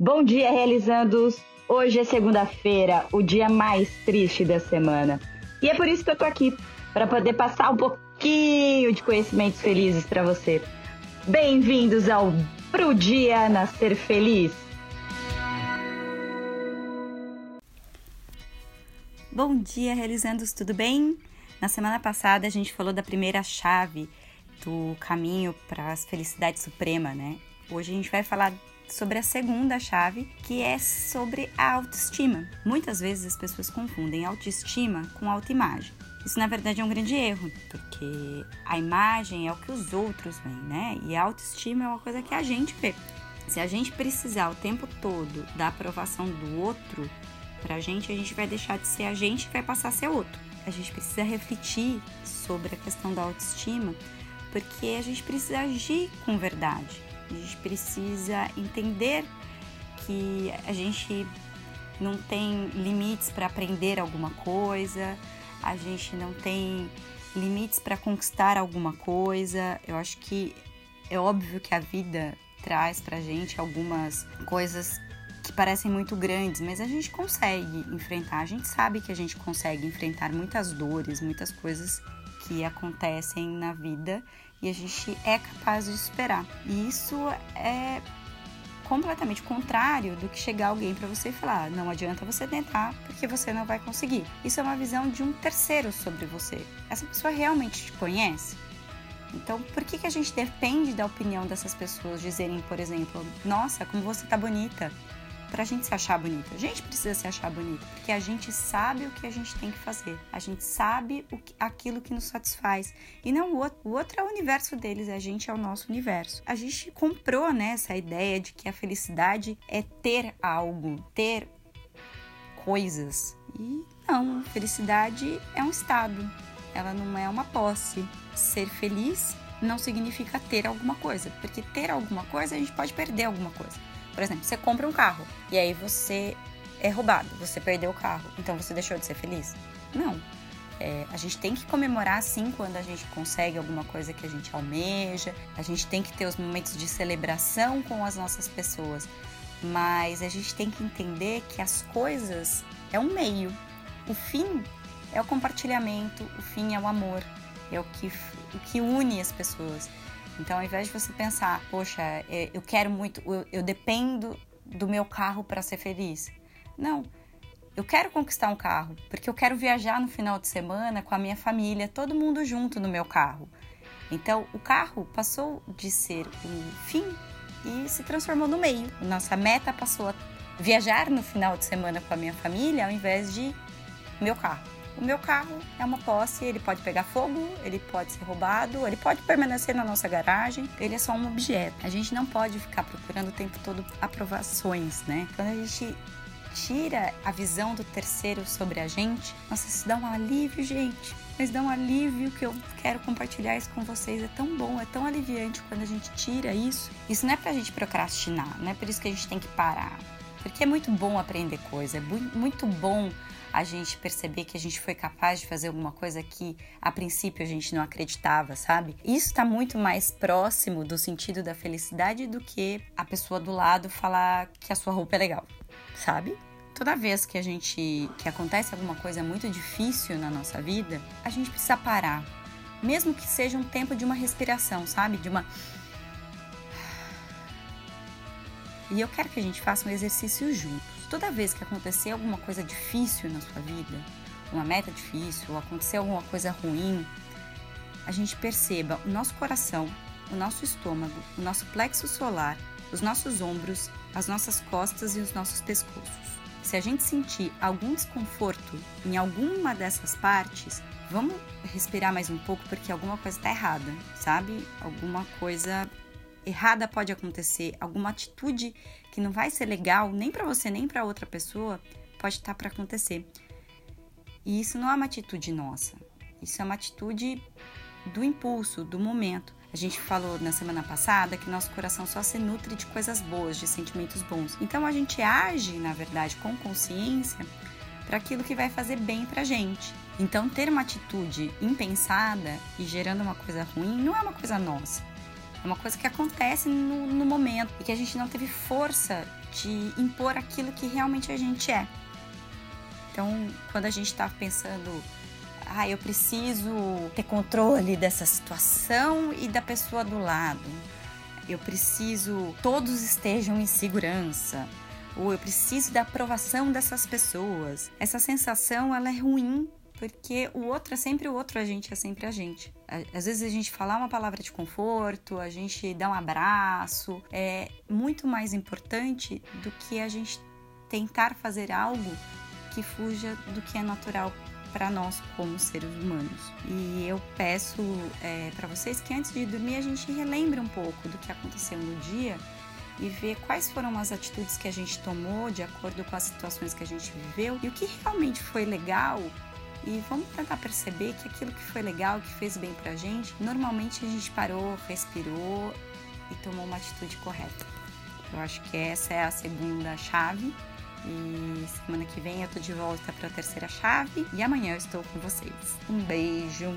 Bom dia, realizandos! Hoje é segunda-feira, o dia mais triste da semana. E é por isso que eu tô aqui, para poder passar um pouquinho de conhecimentos felizes para você. Bem-vindos ao Pro Dia Nascer Feliz. Bom dia, realizandos, tudo bem? Na semana passada a gente falou da primeira chave do caminho para a felicidade suprema, né? Hoje a gente vai falar sobre a segunda chave, que é sobre a autoestima. Muitas vezes as pessoas confundem autoestima com autoimagem. Isso na verdade é um grande erro, porque a imagem é o que os outros veem, né? E a autoestima é uma coisa que a gente vê. Se a gente precisar o tempo todo da aprovação do outro, pra gente, a gente vai deixar de ser a gente e vai passar a ser outro. A gente precisa refletir sobre a questão da autoestima, porque a gente precisa agir com verdade. A gente precisa entender que a gente não tem limites para aprender alguma coisa, a gente não tem limites para conquistar alguma coisa. Eu acho que é óbvio que a vida traz pra gente algumas coisas que parecem muito grandes, mas a gente consegue enfrentar. A gente sabe que a gente consegue enfrentar muitas dores, muitas coisas que acontecem na vida e a gente é capaz de superar. E isso é completamente contrário do que chegar alguém para você e falar: não adianta você tentar porque você não vai conseguir. Isso é uma visão de um terceiro sobre você. Essa pessoa realmente te conhece? Então, por que, que a gente depende da opinião dessas pessoas dizerem, por exemplo, nossa, como você tá bonita? Para a gente se achar bonita. A gente precisa se achar bonita, porque a gente sabe o que a gente tem que fazer. A gente sabe o que, aquilo que nos satisfaz. E não o outro. O outro é o universo deles, a gente é o nosso universo. A gente comprou né, essa ideia de que a felicidade é ter algo, ter coisas. E não, felicidade é um estado, ela não é uma posse. Ser feliz não significa ter alguma coisa, porque ter alguma coisa a gente pode perder alguma coisa. Por exemplo, você compra um carro e aí você é roubado, você perdeu o carro, então você deixou de ser feliz? Não. É, a gente tem que comemorar sim quando a gente consegue alguma coisa que a gente almeja, a gente tem que ter os momentos de celebração com as nossas pessoas, mas a gente tem que entender que as coisas é um meio. O fim é o compartilhamento, o fim é o amor, é o que, o que une as pessoas. Então, ao invés de você pensar, poxa, é, eu quero muito, eu, eu dependo do meu carro para ser feliz. Não. Eu quero conquistar um carro, porque eu quero viajar no final de semana com a minha família, todo mundo junto no meu carro. Então, o carro passou de ser um fim e se transformou no meio. Nossa meta passou a viajar no final de semana com a minha família ao invés de meu carro. O meu carro é uma posse, ele pode pegar fogo, ele pode ser roubado, ele pode permanecer na nossa garagem, ele é só um objeto. A gente não pode ficar procurando o tempo todo aprovações, né? Quando a gente tira a visão do terceiro sobre a gente, nossa, isso dá um alívio, gente. Mas dá um alívio que eu quero compartilhar isso com vocês. É tão bom, é tão aliviante quando a gente tira isso. Isso não é pra gente procrastinar, não é por isso que a gente tem que parar. Porque é muito bom aprender coisa, é muito bom a gente perceber que a gente foi capaz de fazer alguma coisa que a princípio a gente não acreditava, sabe? Isso está muito mais próximo do sentido da felicidade do que a pessoa do lado falar que a sua roupa é legal, sabe? Toda vez que a gente que acontece alguma coisa muito difícil na nossa vida, a gente precisa parar, mesmo que seja um tempo de uma respiração, sabe? De uma E eu quero que a gente faça um exercício juntos toda vez que acontecer alguma coisa difícil na sua vida, uma meta difícil, ou acontecer alguma coisa ruim, a gente perceba o nosso coração, o nosso estômago, o nosso plexo solar, os nossos ombros, as nossas costas e os nossos pescoços. Se a gente sentir algum desconforto em alguma dessas partes, vamos respirar mais um pouco porque alguma coisa está errada, sabe? Alguma coisa errada pode acontecer, alguma atitude que não vai ser legal nem para você nem para outra pessoa pode estar tá para acontecer. E isso não é uma atitude nossa. Isso é uma atitude do impulso, do momento. A gente falou na semana passada que nosso coração só se nutre de coisas boas, de sentimentos bons. Então a gente age, na verdade, com consciência para aquilo que vai fazer bem pra gente. Então ter uma atitude impensada e gerando uma coisa ruim não é uma coisa nossa. É uma coisa que acontece no, no, momento e que a gente não teve força de impor aquilo que realmente a gente é. Então, quando a gente está pensando, ah, eu preciso ter controle dessa situação e da pessoa do lado, eu preciso todos estejam em segurança, ou eu preciso da aprovação dessas pessoas. Essa sensação ela é ruim porque o outro é sempre o outro, a gente é sempre a gente. Às vezes a gente falar uma palavra de conforto, a gente dar um abraço, é muito mais importante do que a gente tentar fazer algo que fuja do que é natural para nós como seres humanos. E eu peço é, para vocês que antes de dormir a gente relembre um pouco do que aconteceu no dia e ver quais foram as atitudes que a gente tomou de acordo com as situações que a gente viveu e o que realmente foi legal e vamos tentar perceber que aquilo que foi legal, que fez bem pra gente, normalmente a gente parou, respirou e tomou uma atitude correta. Eu acho que essa é a segunda chave. E semana que vem eu tô de volta para a terceira chave e amanhã eu estou com vocês. Um beijo.